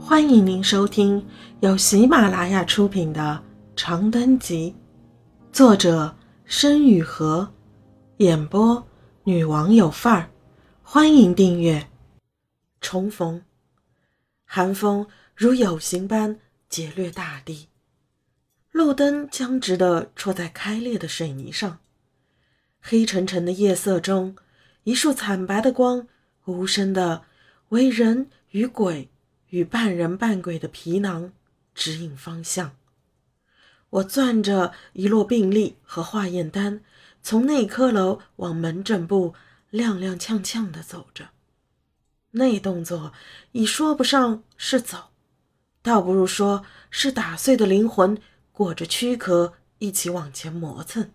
欢迎您收听由喜马拉雅出品的《长灯集》，作者申雨禾，演播女王有范儿。欢迎订阅。重逢，寒风如有形般劫掠大地，路灯僵直地戳在开裂的水泥上，黑沉沉的夜色中，一束惨白的光无声地为人与鬼。与半人半鬼的皮囊指引方向。我攥着一摞病历和化验单，从内科楼往门诊部踉踉跄跄地走着。那动作已说不上是走，倒不如说是打碎的灵魂裹着躯壳一起往前磨蹭。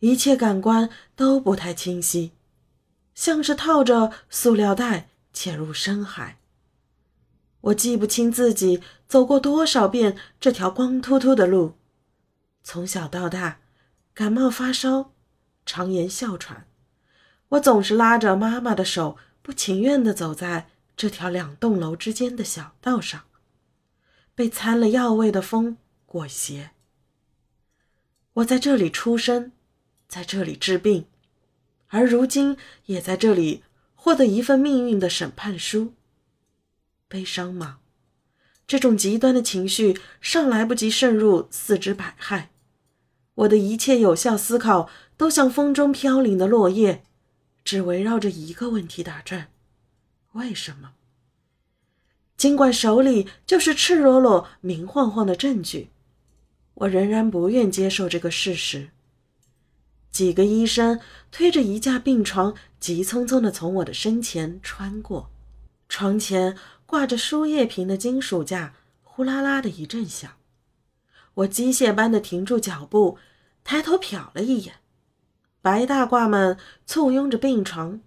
一切感官都不太清晰，像是套着塑料袋潜入深海。我记不清自己走过多少遍这条光秃秃的路，从小到大，感冒发烧，常言哮喘，我总是拉着妈妈的手，不情愿地走在这条两栋楼之间的小道上，被掺了药味的风裹挟。我在这里出生，在这里治病，而如今也在这里获得一份命运的审判书。悲伤吗？这种极端的情绪尚来不及渗入四肢百骸，我的一切有效思考都像风中飘零的落叶，只围绕着一个问题打转：为什么？尽管手里就是赤裸裸、明晃晃的证据，我仍然不愿接受这个事实。几个医生推着一架病床，急匆匆地从我的身前穿过，床前。挂着输液瓶的金属架呼啦啦的一阵响，我机械般的停住脚步，抬头瞟了一眼，白大褂们簇拥着病床，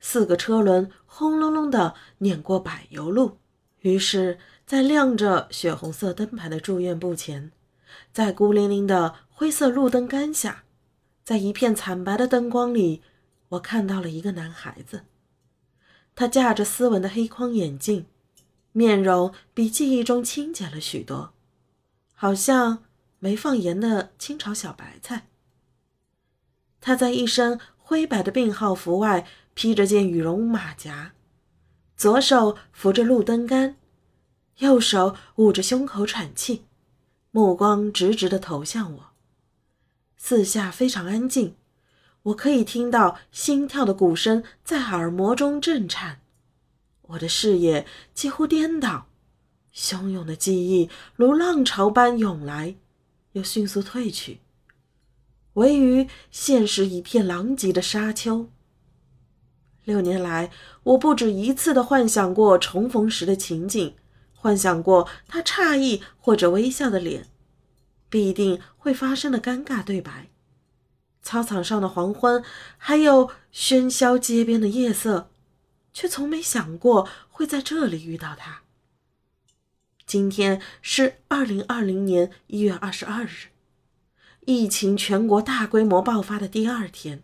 四个车轮轰隆隆的碾过柏油路。于是，在亮着血红色灯牌的住院部前，在孤零零的灰色路灯杆下，在一片惨白的灯光里，我看到了一个男孩子，他架着斯文的黑框眼镜。面容比记忆中清洁了许多，好像没放盐的清炒小白菜。他在一身灰白的病号服外披着件羽绒马甲，左手扶着路灯杆，右手捂着胸口喘气，目光直直地投向我。四下非常安静，我可以听到心跳的鼓声在耳膜中震颤。我的视野几乎颠倒，汹涌的记忆如浪潮般涌来，又迅速退去，唯余现实一片狼藉的沙丘。六年来，我不止一次的幻想过重逢时的情景，幻想过他诧异或者微笑的脸，必定会发生的尴尬对白，操场上的黄昏，还有喧嚣街边的夜色。却从没想过会在这里遇到他。今天是二零二零年一月二十二日，疫情全国大规模爆发的第二天，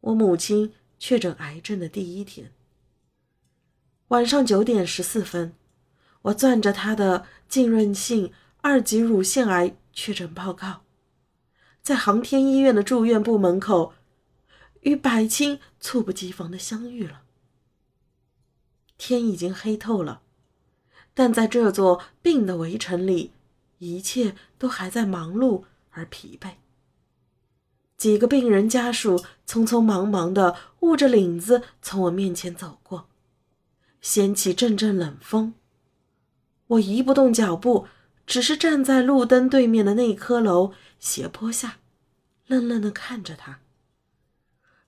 我母亲确诊癌症的第一天。晚上九点十四分，我攥着她的浸润性二级乳腺癌确诊报告，在航天医院的住院部门口，与百青猝不及防的相遇了。天已经黑透了，但在这座病的围城里，一切都还在忙碌而疲惫。几个病人家属匆匆忙忙地捂着领子从我面前走过，掀起阵阵冷风。我移不动脚步，只是站在路灯对面的那棵楼斜坡下，愣愣地看着他。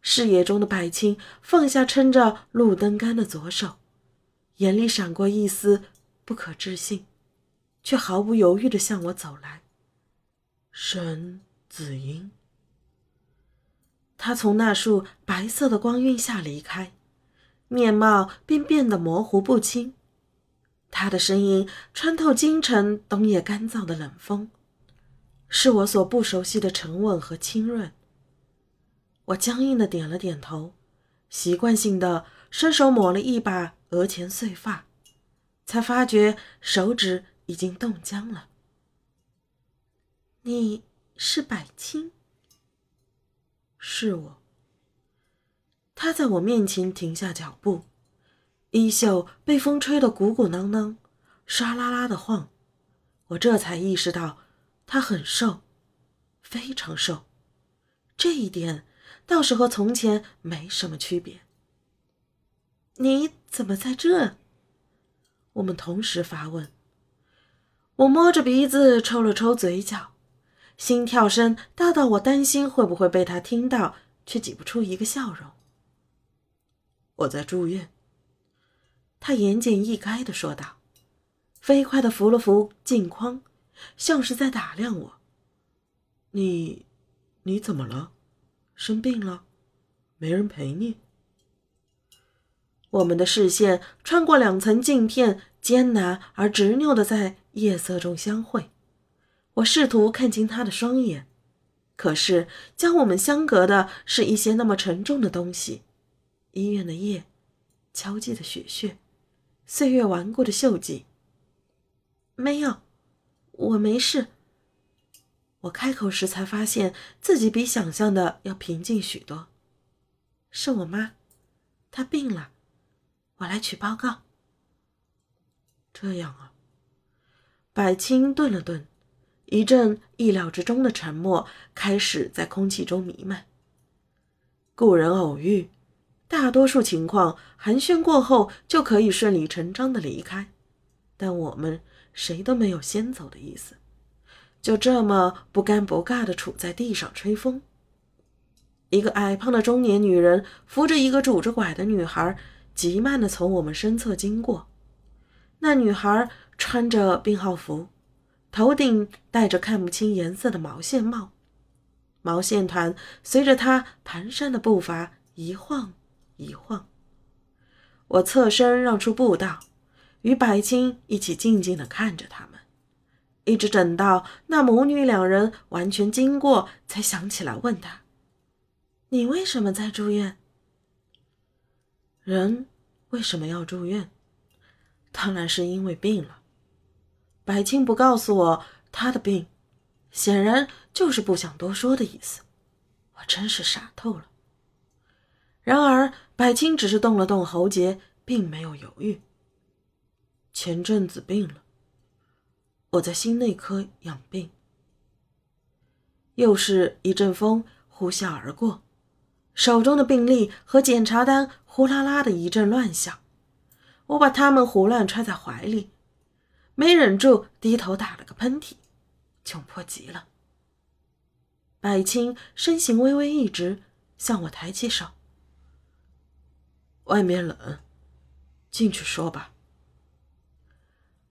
视野中的柏青放下撑着路灯杆的左手。眼里闪过一丝不可置信，却毫不犹豫地向我走来。沈子英，他从那束白色的光晕下离开，面貌便变得模糊不清。他的声音穿透京城冬夜干燥的冷风，是我所不熟悉的沉稳和清润。我僵硬的点了点头，习惯性的伸手抹了一把。额前碎发，才发觉手指已经冻僵了。你是百青？是我。他在我面前停下脚步，衣袖被风吹得鼓鼓囊囊，唰啦啦的晃。我这才意识到，他很瘦，非常瘦。这一点倒是和从前没什么区别。你怎么在这？我们同时发问。我摸着鼻子抽了抽嘴角，心跳声大到我担心会不会被他听到，却挤不出一个笑容。我在住院。他言简意赅的说道，飞快的扶了扶镜框，像是在打量我。你，你怎么了？生病了？没人陪你？我们的视线穿过两层镜片，艰难而执拗的在夜色中相会。我试图看清他的双眼，可是将我们相隔的是一些那么沉重的东西：医院的夜，敲击的血屑，岁月顽固的锈迹。没有，我没事。我开口时才发现自己比想象的要平静许多。是我妈，她病了。我来取报告。这样啊。百青顿了顿，一阵意料之中的沉默开始在空气中弥漫。故人偶遇，大多数情况寒暄过后就可以顺理成章的离开，但我们谁都没有先走的意思，就这么不尴不尬的杵在地上吹风。一个矮胖的中年女人扶着一个拄着拐的女孩。极慢地从我们身侧经过，那女孩穿着病号服，头顶戴着看不清颜色的毛线帽，毛线团随着她蹒跚的步伐一晃一晃。我侧身让出步道，与白青一起静静地看着他们，一直等到那母女两人完全经过，才想起来问他：“你为什么在住院？”人为什么要住院？当然是因为病了。百青不告诉我他的病，显然就是不想多说的意思。我真是傻透了。然而，百青只是动了动喉结，并没有犹豫。前阵子病了，我在心内科养病。又是一阵风呼啸而过。手中的病历和检查单呼啦啦的一阵乱响，我把它们胡乱揣在怀里，没忍住低头打了个喷嚏，窘迫极了。百青身形微微一直，向我抬起手：“外面冷，进去说吧。”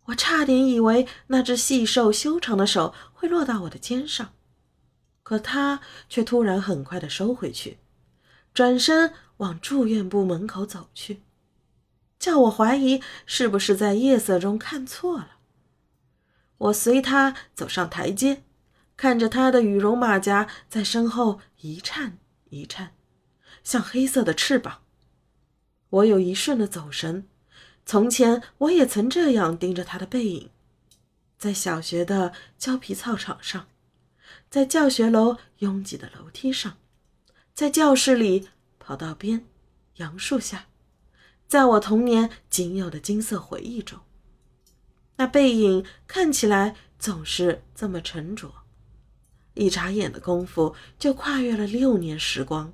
我差点以为那只细瘦修长的手会落到我的肩上，可他却突然很快的收回去。转身往住院部门口走去，叫我怀疑是不是在夜色中看错了。我随他走上台阶，看着他的羽绒马甲在身后一颤一颤，像黑色的翅膀。我有一瞬的走神，从前我也曾这样盯着他的背影，在小学的胶皮操场上，在教学楼拥挤的楼梯上。在教室里，跑道边，杨树下，在我童年仅有的金色回忆中，那背影看起来总是这么沉着。一眨眼的功夫，就跨越了六年时光。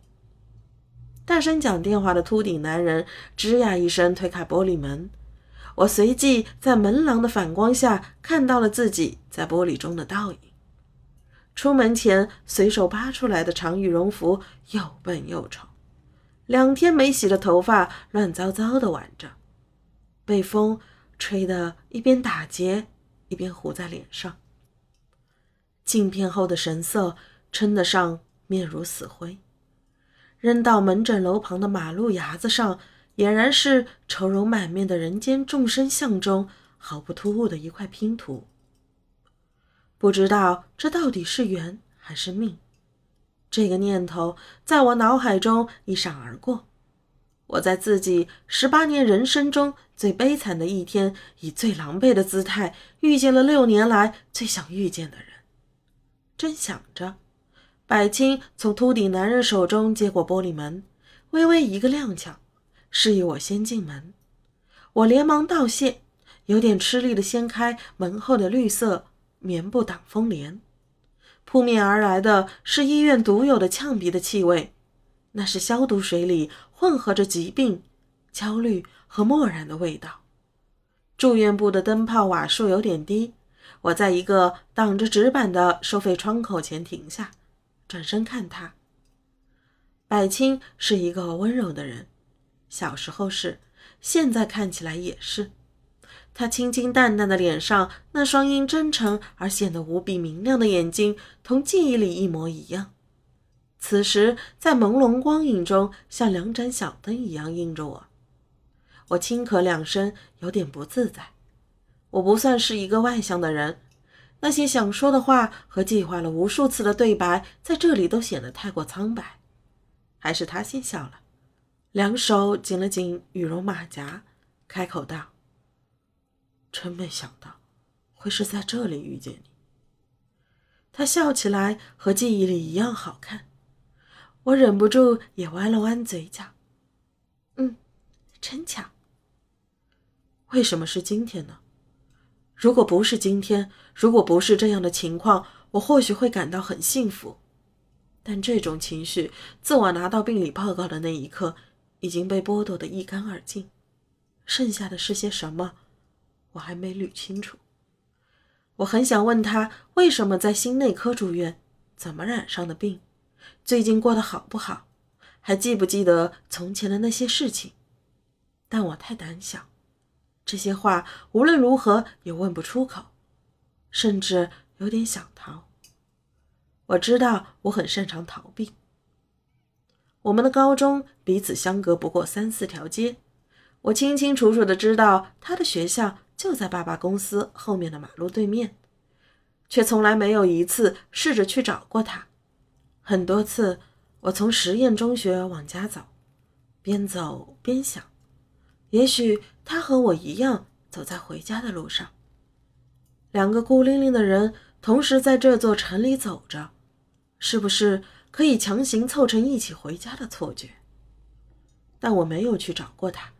大声讲电话的秃顶男人吱呀一声推开玻璃门，我随即在门廊的反光下看到了自己在玻璃中的倒影。出门前随手扒出来的长羽绒服又笨又丑，两天没洗的头发乱糟糟的挽着，被风吹得一边打结一边糊在脸上。镜片后的神色称得上面如死灰，扔到门诊楼旁的马路牙子上，俨然是愁容满面的人间众生相中毫不突兀的一块拼图。不知道这到底是缘还是命，这个念头在我脑海中一闪而过。我在自己十八年人生中最悲惨的一天，以最狼狈的姿态遇见了六年来最想遇见的人。正想着，百青从秃顶男人手中接过玻璃门，微微一个踉跄，示意我先进门。我连忙道谢，有点吃力地掀开门后的绿色棉布挡风帘。扑面而来的是医院独有的呛鼻的气味，那是消毒水里混合着疾病、焦虑和漠然的味道。住院部的灯泡瓦数有点低，我在一个挡着纸板的收费窗口前停下，转身看他。百青是一个温柔的人，小时候是，现在看起来也是。他清清淡淡的脸上，那双因真诚而显得无比明亮的眼睛，同记忆里一模一样。此时在朦胧光影中，像两盏小灯一样映着我。我轻咳两声，有点不自在。我不算是一个外向的人，那些想说的话和计划了无数次的对白，在这里都显得太过苍白。还是他先笑了，两手紧了紧羽绒马甲，开口道。真没想到，会是在这里遇见你。他笑起来和记忆里一样好看，我忍不住也弯了弯嘴角。嗯，真巧。为什么是今天呢？如果不是今天，如果不是这样的情况，我或许会感到很幸福。但这种情绪，自我拿到病理报告的那一刻，已经被剥夺的一干二净。剩下的是些什么？我还没捋清楚，我很想问他为什么在心内科住院，怎么染上的病，最近过得好不好，还记不记得从前的那些事情？但我太胆小，这些话无论如何也问不出口，甚至有点想逃。我知道我很擅长逃避。我们的高中彼此相隔不过三四条街，我清清楚楚的知道他的学校。就在爸爸公司后面的马路对面，却从来没有一次试着去找过他。很多次，我从实验中学往家走，边走边想，也许他和我一样走在回家的路上。两个孤零零的人同时在这座城里走着，是不是可以强行凑成一起回家的错觉？但我没有去找过他，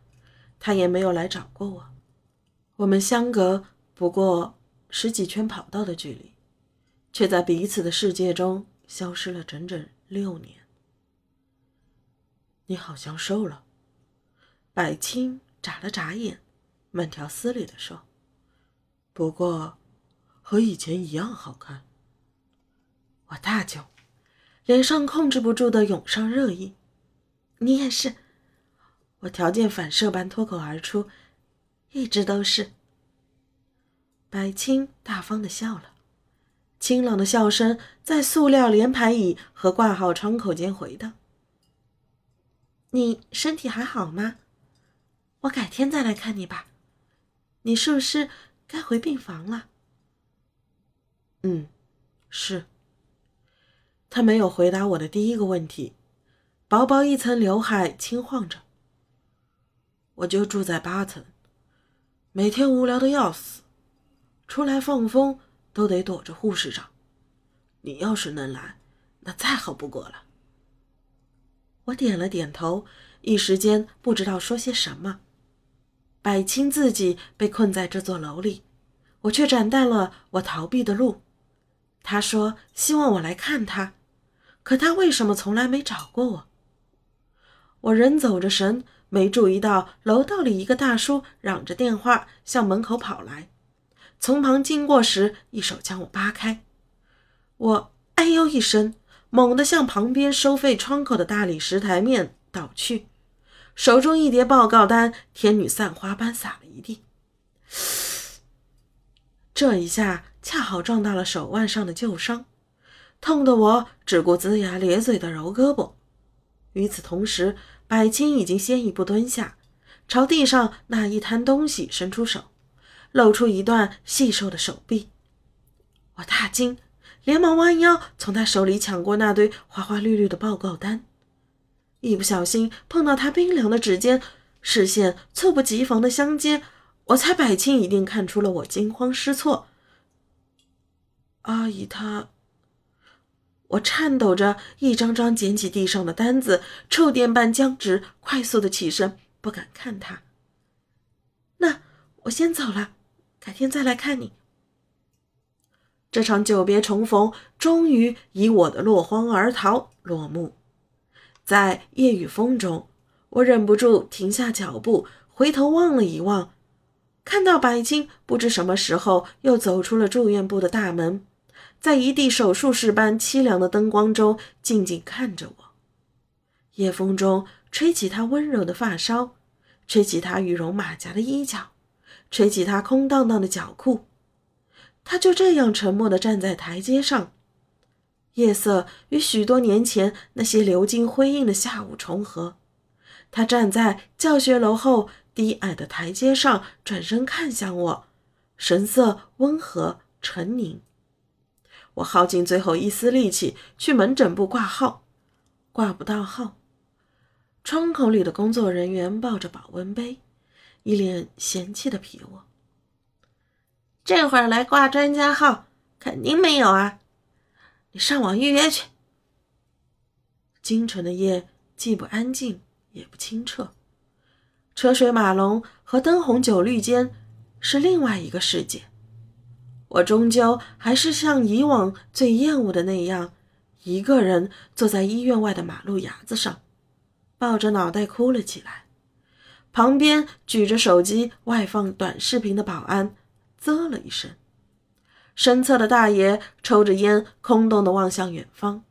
他也没有来找过我。我们相隔不过十几圈跑道的距离，却在彼此的世界中消失了整整六年。你好像瘦了，百青眨了眨眼，慢条斯理地说：“不过，和以前一样好看。”我大叫，脸上控制不住的涌上热意。你也是，我条件反射般脱口而出。一直都是。白青大方的笑了，清朗的笑声在塑料连排椅和挂号窗口间回荡。你身体还好吗？我改天再来看你吧。你是不是该回病房了？嗯，是。他没有回答我的第一个问题，薄薄一层刘海轻晃着。我就住在八层。每天无聊的要死，出来放风都得躲着护士长。你要是能来，那再好不过了。我点了点头，一时间不知道说些什么。百青自己被困在这座楼里，我却斩断了我逃避的路。他说希望我来看他，可他为什么从来没找过我？我人走着神。没注意到楼道里一个大叔嚷着电话向门口跑来，从旁经过时一手将我扒开，我哎呦一声，猛地向旁边收费窗口的大理石台面倒去，手中一叠报告单天女散花般洒了一地。这一下恰好撞到了手腕上的旧伤，痛得我只顾龇牙咧嘴的揉胳膊。与此同时，百青已经先一步蹲下，朝地上那一摊东西伸出手，露出一段细瘦的手臂。我大惊，连忙弯腰从他手里抢过那堆花花绿绿的报告单。一不小心碰到他冰凉的指尖，视线猝不及防的相接，我猜百青一定看出了我惊慌失措。阿姨，她……我颤抖着，一张张捡起地上的单子，触电般僵直，快速的起身，不敢看他。那我先走了，改天再来看你。这场久别重逢，终于以我的落荒而逃落幕。在夜雨风中，我忍不住停下脚步，回头望了一望，看到白青不知什么时候又走出了住院部的大门。在一地手术室般凄凉的灯光中，静静看着我。夜风中吹起他温柔的发梢，吹起他羽绒马甲的衣角，吹起他空荡荡的脚裤。他就这样沉默地站在台阶上。夜色与许多年前那些流金辉映的下午重合。他站在教学楼后低矮的台阶上，转身看向我，神色温和沉凝。我耗尽最后一丝力气去门诊部挂号，挂不到号。窗口里的工作人员抱着保温杯，一脸嫌弃的瞥我。这会儿来挂专家号，肯定没有啊！你上网预约去。京城的夜既不安静也不清澈，车水马龙和灯红酒绿间是另外一个世界。我终究还是像以往最厌恶的那样，一个人坐在医院外的马路牙子上，抱着脑袋哭了起来。旁边举着手机外放短视频的保安啧了一声。身侧的大爷抽着烟，空洞的望向远方。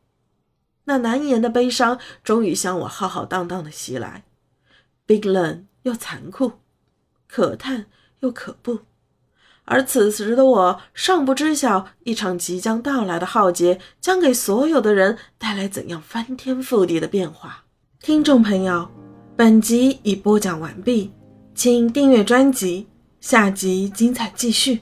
那难言的悲伤终于向我浩浩荡荡的袭来，冰冷又残酷，可叹又可怖。而此时的我尚不知晓，一场即将到来的浩劫将给所有的人带来怎样翻天覆地的变化。听众朋友，本集已播讲完毕，请订阅专辑，下集精彩继续。